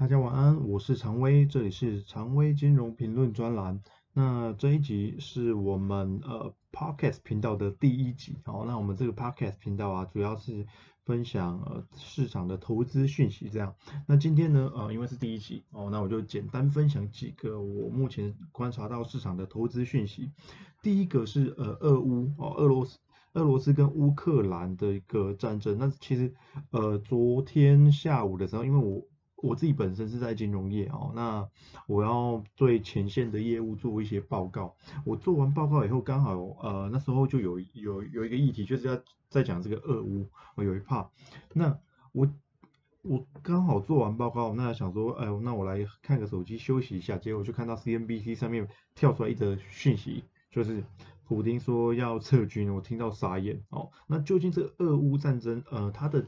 大家晚安，我是常威，这里是常威金融评论专栏。那这一集是我们呃 Podcast 频道的第一集，好，那我们这个 Podcast 频道啊，主要是分享呃市场的投资讯息这样。那今天呢，呃，因为是第一集哦，那我就简单分享几个我目前观察到市场的投资讯息。第一个是呃俄乌哦，俄罗斯俄罗斯跟乌克兰的一个战争。那其实呃昨天下午的时候，因为我我自己本身是在金融业哦，那我要对前线的业务做一些报告。我做完报告以后，刚好呃那时候就有有有一个议题，就是要在讲这个俄乌，我有一怕。那我我刚好做完报告，那想说，哎，那我来看个手机休息一下，结果就看到 CNBC 上面跳出来一则讯息，就是普京说要撤军，我听到傻眼哦。那究竟这个俄乌战争，呃，它的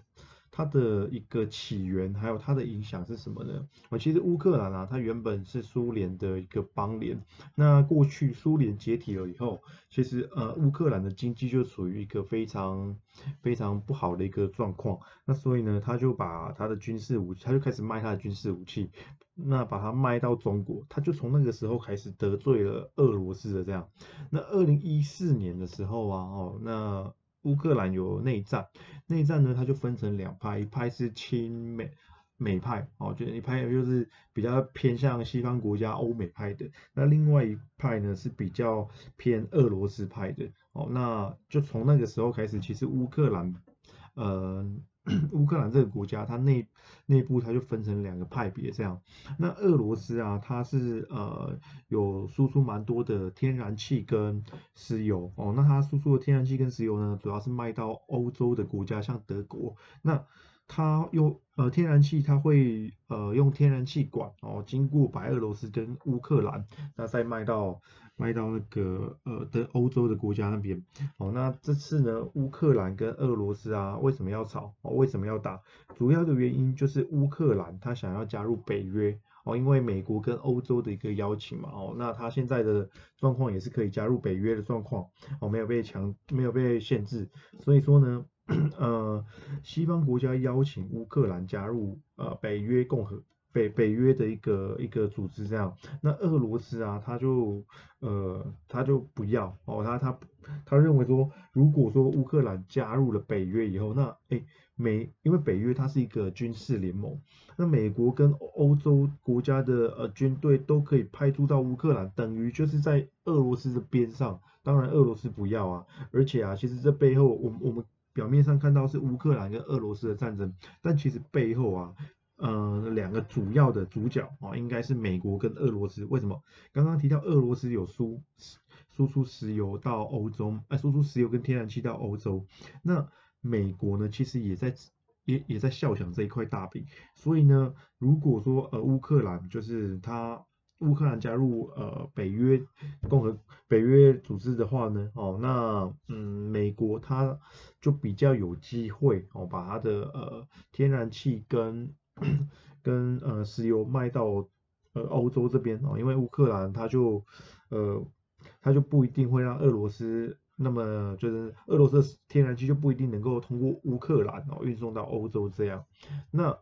它的一个起源，还有它的影响是什么呢？啊，其实乌克兰啊，它原本是苏联的一个邦联。那过去苏联解体了以后，其实呃，乌克兰的经济就处于一个非常非常不好的一个状况。那所以呢，他就把他的军事武器，他就开始卖他的军事武器，那把它卖到中国，他就从那个时候开始得罪了俄罗斯的这样。那二零一四年的时候啊，哦，那乌克兰有内战，内战呢，它就分成两派，一派是亲美美派，哦，就一派就是比较偏向西方国家欧美派的，那另外一派呢是比较偏俄罗斯派的，哦，那就从那个时候开始，其实乌克兰，呃。乌克兰这个国家，它内内部它就分成两个派别这样。那俄罗斯啊，它是呃有输出蛮多的天然气跟石油哦。那它输出的天然气跟石油呢，主要是卖到欧洲的国家，像德国。那它用呃天然气，它会呃用天然气管哦，经过白俄罗斯跟乌克兰，那再卖到卖到那个呃的欧洲的国家那边。哦，那这次呢，乌克兰跟俄罗斯啊，为什么要吵？哦，为什么要打？主要的原因就是乌克兰他想要加入北约哦，因为美国跟欧洲的一个邀请嘛。哦，那他现在的状况也是可以加入北约的状况哦，没有被强，没有被限制，所以说呢。呃，西方国家邀请乌克兰加入呃北约共和北北约的一个一个组织，这样，那俄罗斯啊，他就呃他就不要哦，他他他认为说，如果说乌克兰加入了北约以后，那哎美因为北约它是一个军事联盟，那美国跟欧洲国家的呃军队都可以派驻到乌克兰，等于就是在俄罗斯的边上，当然俄罗斯不要啊，而且啊，其实这背后我我们。表面上看到是乌克兰跟俄罗斯的战争，但其实背后啊，呃，两个主要的主角啊，应该是美国跟俄罗斯。为什么？刚刚提到俄罗斯有输输出石油到欧洲，哎，输出石油跟天然气到欧洲，那美国呢，其实也在也也在笑想这一块大饼。所以呢，如果说呃乌克兰就是他。乌克兰加入呃北约共和北约组织的话呢，哦，那嗯美国它就比较有机会哦，把它的呃天然气跟 跟呃石油卖到呃欧洲这边哦，因为乌克兰它就呃它就不一定会让俄罗斯那么就是俄罗斯天然气就不一定能够通过乌克兰哦运送到欧洲这样，那。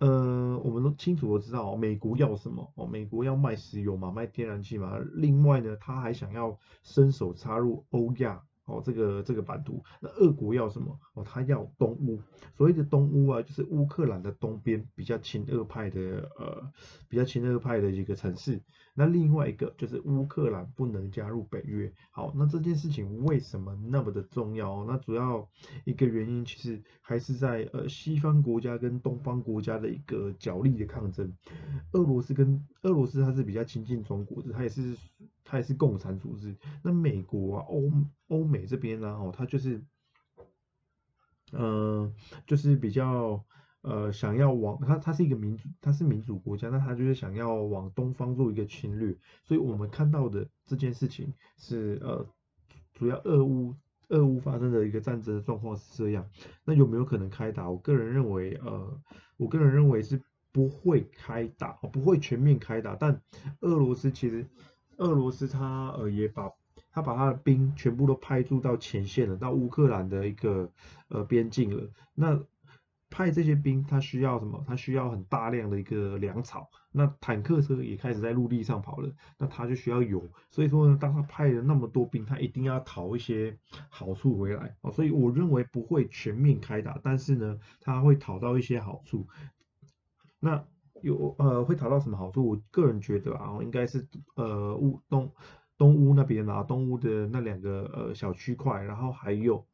呃，我们都清楚的知道，美国要什么哦？美国要卖石油嘛，卖天然气嘛。另外呢，他还想要伸手插入欧亚。哦，这个这个版图，那俄国要什么？哦，他要东乌。所谓的东乌啊，就是乌克兰的东边比较亲俄派的呃，比较亲俄派的一个城市。那另外一个就是乌克兰不能加入北约。好，那这件事情为什么那么的重要？那主要一个原因其实还是在呃西方国家跟东方国家的一个角力的抗争。俄罗斯跟俄罗斯它是比较亲近中国的，它也是。它也是共产组织，那美国啊、欧欧美这边呢，哦，它就是，嗯，就是比较呃想要往它，它是一个民主，它是民主国家，那它就是想要往东方做一个侵略，所以我们看到的这件事情是呃，主要俄乌俄乌发生的一个战争的状况是这样，那有没有可能开打？我个人认为，呃，我个人认为是不会开打，不会全面开打，但俄罗斯其实。俄罗斯他呃也把他把他的兵全部都派驻到前线了，到乌克兰的一个呃边境了。那派这些兵，他需要什么？他需要很大量的一个粮草。那坦克车也开始在陆地上跑了，那他就需要油。所以说呢，当他派了那么多兵，他一定要讨一些好处回来哦。所以我认为不会全面开打，但是呢，他会讨到一些好处。那有呃会讨到什么好处？我个人觉得啊，应该是呃乌东东乌那边啊，东乌的那两个呃小区块，然后还有。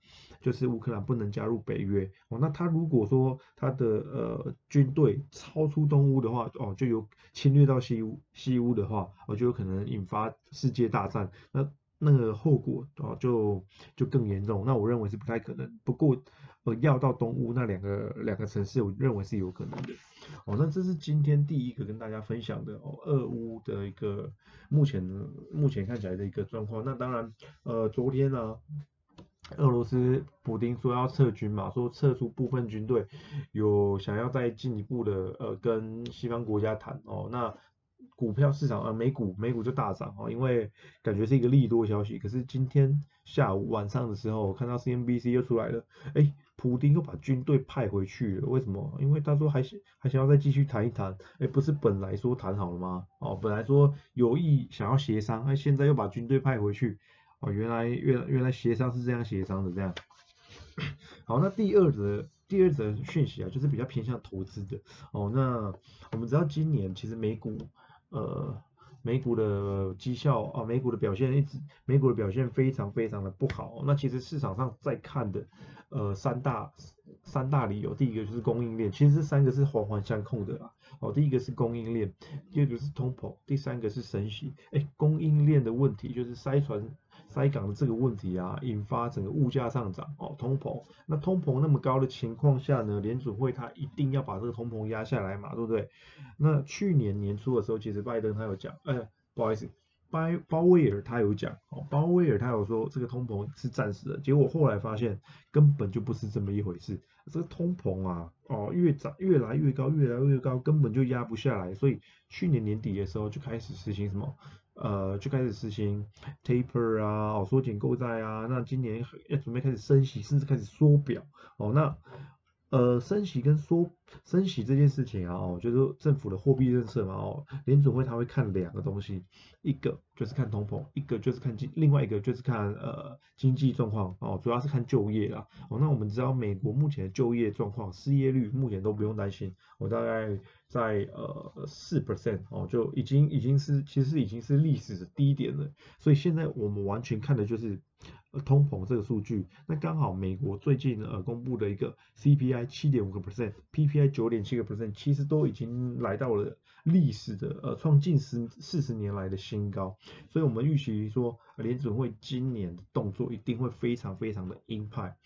就是乌克兰不能加入北约哦，那他如果说他的呃军队超出东乌的话哦，就有侵略到西乌西乌的话，哦就有可能引发世界大战，那那个后果哦就就更严重。那我认为是不太可能，不过呃要到东乌那两个两个城市，我认为是有可能的。哦，那这是今天第一个跟大家分享的哦，俄乌的一个目前目前看起来的一个状况。那当然呃昨天呢。俄罗斯普丁说要撤军嘛，说撤出部分军队，有想要再进一步的呃跟西方国家谈哦，那股票市场呃美股美股就大涨哦，因为感觉是一个利多消息。可是今天下午晚上的时候，我看到 CNBC 又出来了，哎，普丁又把军队派回去了，为什么？因为他说还想还想要再继续谈一谈，哎，不是本来说谈好了吗？哦，本来说有意想要协商，哎，现在又把军队派回去。哦，原来原原来协商是这样协商的，这样。好，那第二则第二则讯息啊，就是比较偏向投资的。哦，那我们知道今年其实美股呃美股的绩效啊，美股的表现一直美股的表现非常非常的不好。那其实市场上在看的呃三大三大理由，第一个就是供应链，其实这三个是环环相扣的啦。哦，第一个是供应链，第二个是通膨，第三个是升息。哎，供应链的问题就是塞船。塞港的这个问题啊，引发整个物价上涨哦，通膨。那通膨那么高的情况下呢，联储会它一定要把这个通膨压下来嘛，对不对？那去年年初的时候，其实拜登他有讲，哎，不好意思，鲍鲍威尔他有讲，哦，鲍威尔他有说这个通膨是暂时的，结果后来发现根本就不是这么一回事，这个通膨啊，哦，越涨越来越高，越来越高，根本就压不下来，所以去年年底的时候就开始实行什么？呃，就开始实行 taper 啊，哦，缩减购债啊，那今年要准备开始升息，甚至开始缩表，哦，那。呃，升息跟缩升息这件事情啊，哦，就是政府的货币政策嘛，哦，联储会他会看两个东西，一个就是看通膨，一个就是看经，另外一个就是看呃经济状况，哦，主要是看就业啦，哦，那我们知道美国目前的就业状况，失业率目前都不用担心，我大概在呃四 percent，哦，就已经已经是其实已经是历史的低点了，所以现在我们完全看的就是。通膨这个数据，那刚好美国最近呃公布的一个 CPI 七点五个 percent，PPI 九点七个 percent，其实都已经来到了历史的呃创近十四十年来的新高，所以我们预期说联准会今年的动作一定会非常非常的鹰派。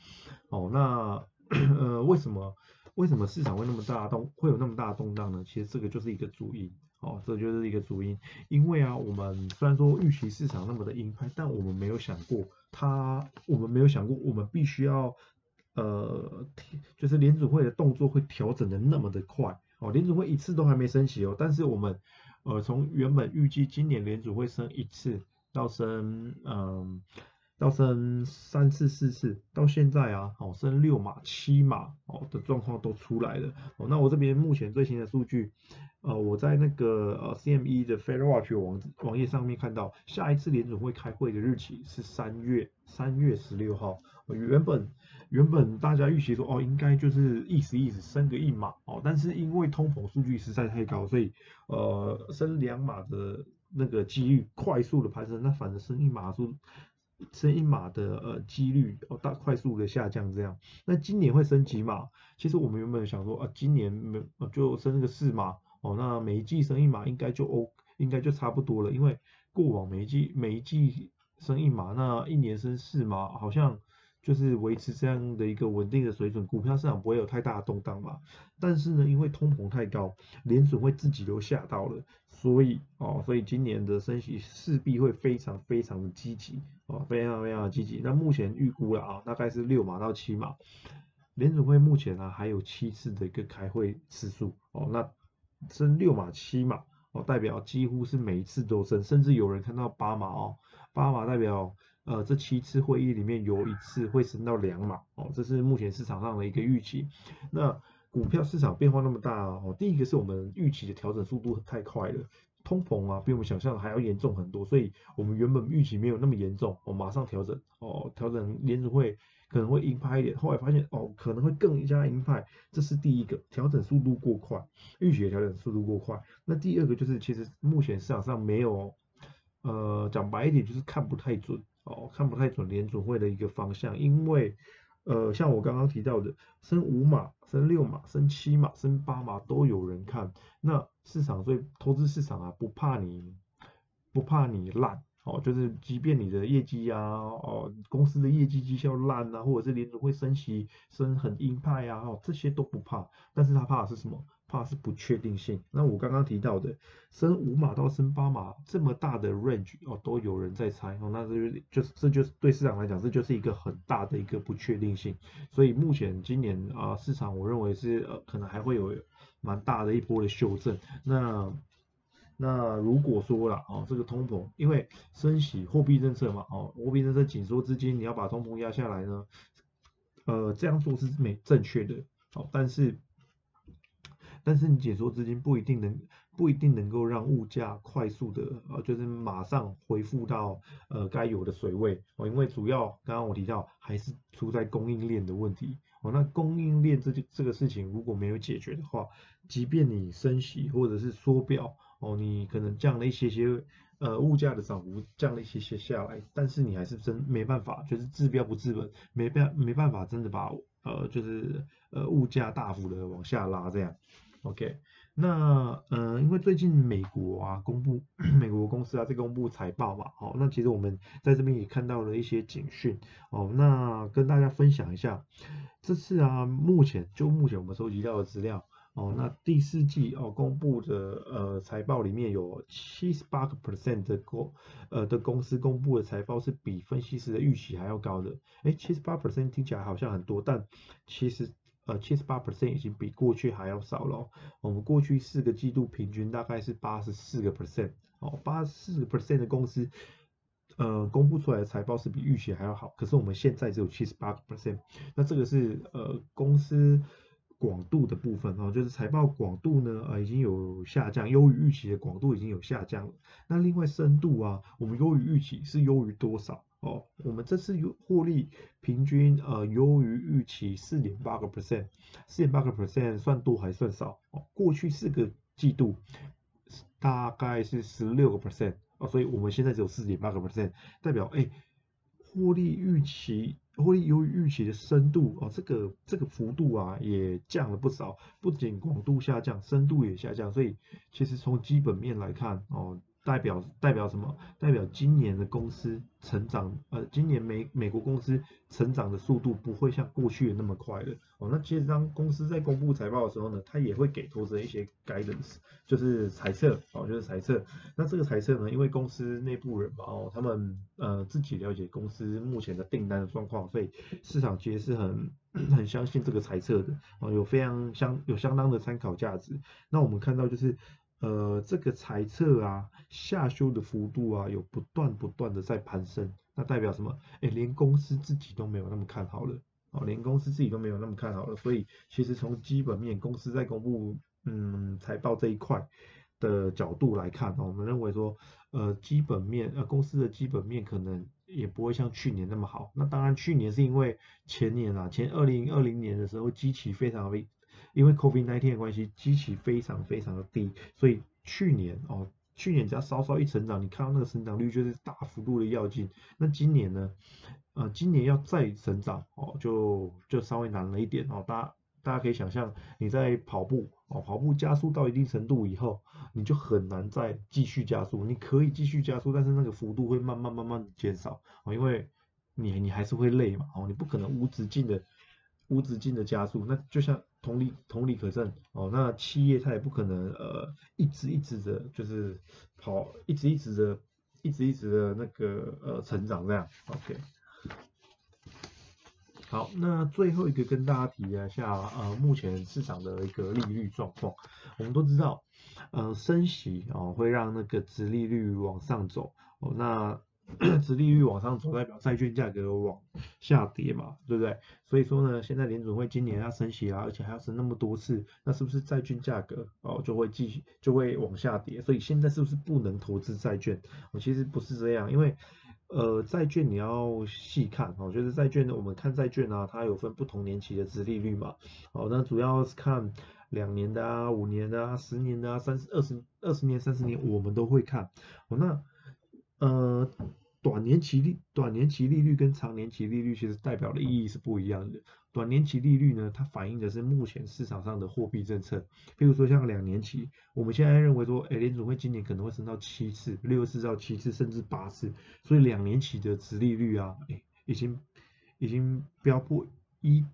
哦，那呃为什么为什么市场会那么大动会有那么大的动荡呢？其实这个就是一个主因。哦，这就是一个主因，因为啊，我们虽然说预期市场那么的鹰派，但我们没有想过它，我们没有想过我们必须要，呃，就是联储会的动作会调整的那么的快。哦，联储会一次都还没升息哦，但是我们，呃，从原本预计今年联储会升一次到升，嗯。到升三次四次，到现在啊，哦升六码七码哦的状况都出来了哦。那我这边目前最新的数据，呃，我在那个呃 CME 的 Fed Watch 网网页上面看到，下一次联准会开会的日期是三月三月十六号。原本原本大家预期说哦，应该就是意思意思升个一码哦，但是因为通膨数据实在太高，所以呃升两码的那个几率快速的攀升，那反而升一码数。升一码的呃几率哦大快速的下降这样，那今年会升几码？其实我们原本想说啊，今年没就升个四码哦，那每一季升一码应该就 O 应该就差不多了，因为过往每一季每一季升一码，那一年升四码好像。就是维持这样的一个稳定的水准，股票市场不会有太大的动荡嘛。但是呢，因为通膨太高，联储会自己都吓到了，所以哦，所以今年的升息势必会非常非常的积极哦，非常非常的积极。那目前预估了啊，大概是六码到七码。联储会目前呢还有七次的一个开会次数哦，那升六码七码哦，代表几乎是每一次都升，甚至有人看到八码哦，八码代表。呃，这七次会议里面有一次会升到两码哦，这是目前市场上的一个预期。那股票市场变化那么大哦，第一个是我们预期的调整速度太快了，通膨啊比我们想象的还要严重很多，所以我们原本预期没有那么严重，我马上调整哦，调整联储会可能会鹰派一点，后来发现哦可能会更加鹰派，这是第一个调整速度过快，预期的调整速度过快。那第二个就是其实目前市场上没有，呃讲白一点就是看不太准哦，看不太准联储会的一个方向，因为呃像我刚刚提到的升五码、升六码、升七码、升八码都有人看，那市场所以投资市场啊不怕你不怕你烂。哦，就是即便你的业绩啊，哦，公司的业绩绩效烂啊，或者是联储会升息升很鹰派啊，哦，这些都不怕，但是他怕的是什么？怕是不确定性。那我刚刚提到的升五码到升八码这么大的 range 哦，都有人在猜哦，那这就是这就是对市场来讲，这就是一个很大的一个不确定性。所以目前今年啊，市场我认为是呃，可能还会有蛮大的一波的修正。那那如果说了哦，这个通膨，因为升息货币政策嘛，哦，货币政策紧缩资金，你要把通膨压下来呢，呃，这样做是没正确的，好，但是但是你紧缩资金不一定能不一定能够让物价快速的呃，就是马上恢复到呃该有的水位哦，因为主要刚刚我提到还是出在供应链的问题哦，那供应链这就这个事情如果没有解决的话，即便你升息或者是缩表。哦，你可能降了一些些，呃，物价的涨幅降了一些些下来，但是你还是真没办法，就是治标不治本，没办没办法真的把呃，就是呃物价大幅的往下拉这样。OK，那呃，因为最近美国啊公布美国公司啊在公布财报嘛，好，那其实我们在这边也看到了一些警讯，哦，那跟大家分享一下，这次啊目前就目前我们收集到的资料。哦，那第四季哦公布的呃财报里面有七十八个 percent 的公呃的公司公布的财报是比分析师的预期还要高的，哎，七十八 percent 听起来好像很多，但其实呃七十八 percent 已经比过去还要少了。我们过去四个季度平均大概是八十四个 percent，哦，八十四个 percent 的公司呃公布出来的财报是比预期还要好，可是我们现在只有七十八个 percent，那这个是呃公司。广度的部分哦，就是财报广度呢，呃，已经有下降，优于预期的广度已经有下降了。那另外深度啊，我们优于预期是优于多少哦？我们这次优获利平均呃优于预期四点八个 percent，四点八个 percent 算多还算少？哦，过去四个季度大概是十六个 percent 哦，所以我们现在只有四点八个 percent，代表哎获利预期。获利优于预期的深度哦，这个这个幅度啊也降了不少，不仅广度下降，深度也下降，所以其实从基本面来看哦。代表代表什么？代表今年的公司成长，呃，今年美美国公司成长的速度不会像过去那么快了。哦，那其实当公司在公布财报的时候呢，它也会给投资人一些 guidance，就是猜测，哦，就是猜测。那这个猜测呢，因为公司内部人嘛，哦，他们呃自己了解公司目前的订单的状况，所以市场其实是很 很相信这个猜测的，哦，有非常相有相当的参考价值。那我们看到就是。呃，这个猜测啊，下修的幅度啊，有不断不断的在攀升，那代表什么？哎，连公司自己都没有那么看好了，哦，连公司自己都没有那么看好了，所以其实从基本面，公司在公布嗯财报这一块的角度来看，我们认为说，呃，基本面，呃，公司的基本面可能也不会像去年那么好。那当然，去年是因为前年啊，前二零二零年的时候，基期非常微。因为 COVID-19 的关系，基期非常非常的低，所以去年哦，去年只要稍稍一成长，你看到那个成长率就是大幅度的跃进。那今年呢，呃，今年要再成长哦，就就稍微难了一点哦。大家大家可以想象，你在跑步哦，跑步加速到一定程度以后，你就很难再继续加速。你可以继续加速，但是那个幅度会慢慢慢慢减少哦，因为你你还是会累嘛哦，你不可能无止境的无止境的加速，那就像。同理同理可证哦，那企业它也不可能呃一直一直的，就是跑一直一直的，一直一直的那个呃成长这样，OK。好，那最后一个跟大家提一下呃目前市场的一个利率状况，我们都知道呃升息哦会让那个殖利率往上走哦，那殖利率往上走，代表债券价格往下跌嘛，对不对？所以说呢，现在联准会今年要升息啊，而且还要升那么多次，那是不是债券价格哦就会继续就会往下跌？所以现在是不是不能投资债券？我其实不是这样，因为呃债券你要细看哦，就是债券呢，我们看债券啊，它有分不同年期的殖利率嘛，哦，那主要是看两年的啊、五年的啊、十年的啊、三十二十二十年、三十年，我们都会看。哦，那呃。短年期利短年期利率跟长年期利率其实代表的意义是不一样的。短年期利率呢，它反映的是目前市场上的货币政策。比如说像两年期，我们现在认为说，哎，联储会今年可能会升到七次，六次到七次，甚至八次。所以两年期的值利率啊，哎，已经已经飙破一。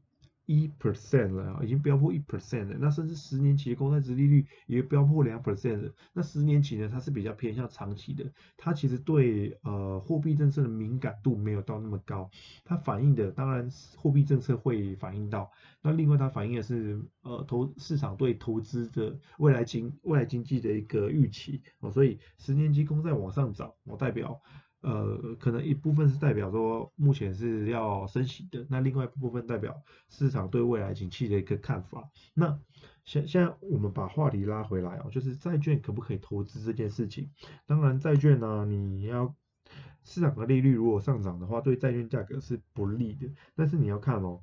一 percent 了，已经飙破一 percent 了。那甚至十年期的公债殖利率也飙破两 percent 了。那十年期呢，它是比较偏向长期的，它其实对呃货币政策的敏感度没有到那么高。它反映的当然货币政策会反映到，那另外它反映的是呃投市场对投资的未来经未来经济的一个预期哦。所以十年期公债往上涨，我代表。呃，可能一部分是代表说目前是要升息的，那另外一部分代表市场对未来景气的一个看法。那现现在我们把话题拉回来哦，就是债券可不可以投资这件事情。当然债券呢，你要市场的利率如果上涨的话，对债券价格是不利的。但是你要看哦。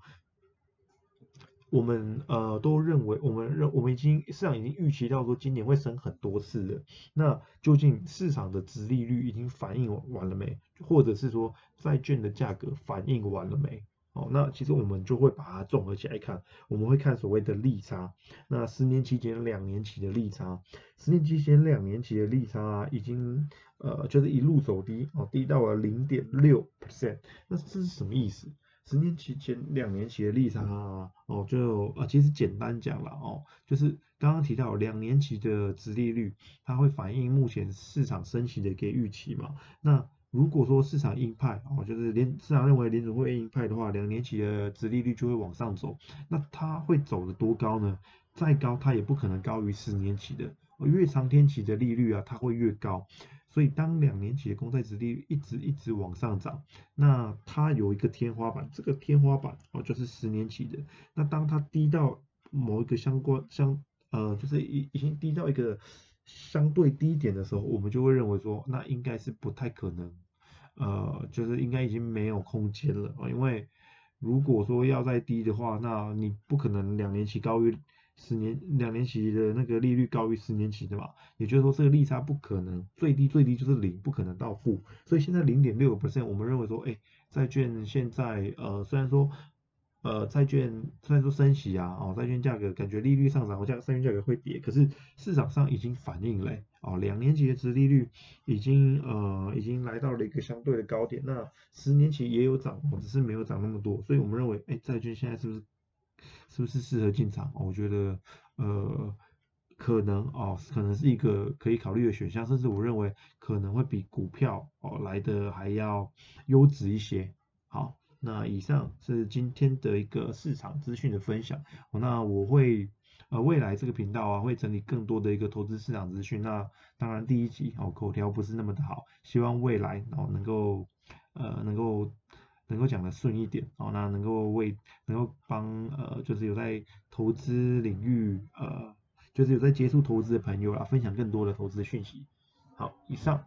我们呃都认为，我们认我们已经市场已经预期到说今年会升很多次了。那究竟市场的值利率已经反映完了没？或者是说债券的价格反应完了没？哦，那其实我们就会把它综合起来看，我们会看所谓的利差。那十年期减两年期的利差，十年期减两年期的利差已经呃就是一路走低哦，低到了零点六 percent。那这是什么意思？十年期前两年期的利差啊哦，就啊，其实简单讲了哦，就是刚刚提到两年期的殖利率，它会反映目前市场升息的一个预期嘛。那如果说市场鹰派哦，就是联市场认为联储会鹰派的话，两年期的殖利率就会往上走。那它会走的多高呢？再高它也不可能高于十年期的，越长天期的利率啊，它会越高。所以当两年期的公债殖利率一直一直往上涨，那它有一个天花板，这个天花板哦就是十年期的。那当它低到某一个相关相呃就是已已经低到一个相对低点的时候，我们就会认为说那应该是不太可能，呃就是应该已经没有空间了啊，因为如果说要再低的话，那你不可能两年期高于。十年两年期的那个利率高于十年期的嘛，也就是说这个利差不可能最低最低就是零，不可能到负，所以现在零点六个 percent，我们认为说，哎，债券现在呃虽然说呃债券虽然说升息啊，哦债券价格感觉利率上涨，我价债券价格会跌，可是市场上已经反映了，哦两年期的值利率已经呃已经来到了一个相对的高点，那十年期也有涨，只是没有涨那么多，所以我们认为，哎债券现在是不是？是不是适合进场？我觉得，呃，可能哦，可能是一个可以考虑的选项，甚至我认为可能会比股票哦来的还要优质一些。好，那以上是今天的一个市场资讯的分享。那我会呃未来这个频道啊会整理更多的一个投资市场资讯。那当然第一集哦口条不是那么的好，希望未来哦能够呃能够。能够讲的顺一点哦，那能够为能够帮呃，就是有在投资领域呃，就是有在接触投资的朋友啊，分享更多的投资讯息。好，以上。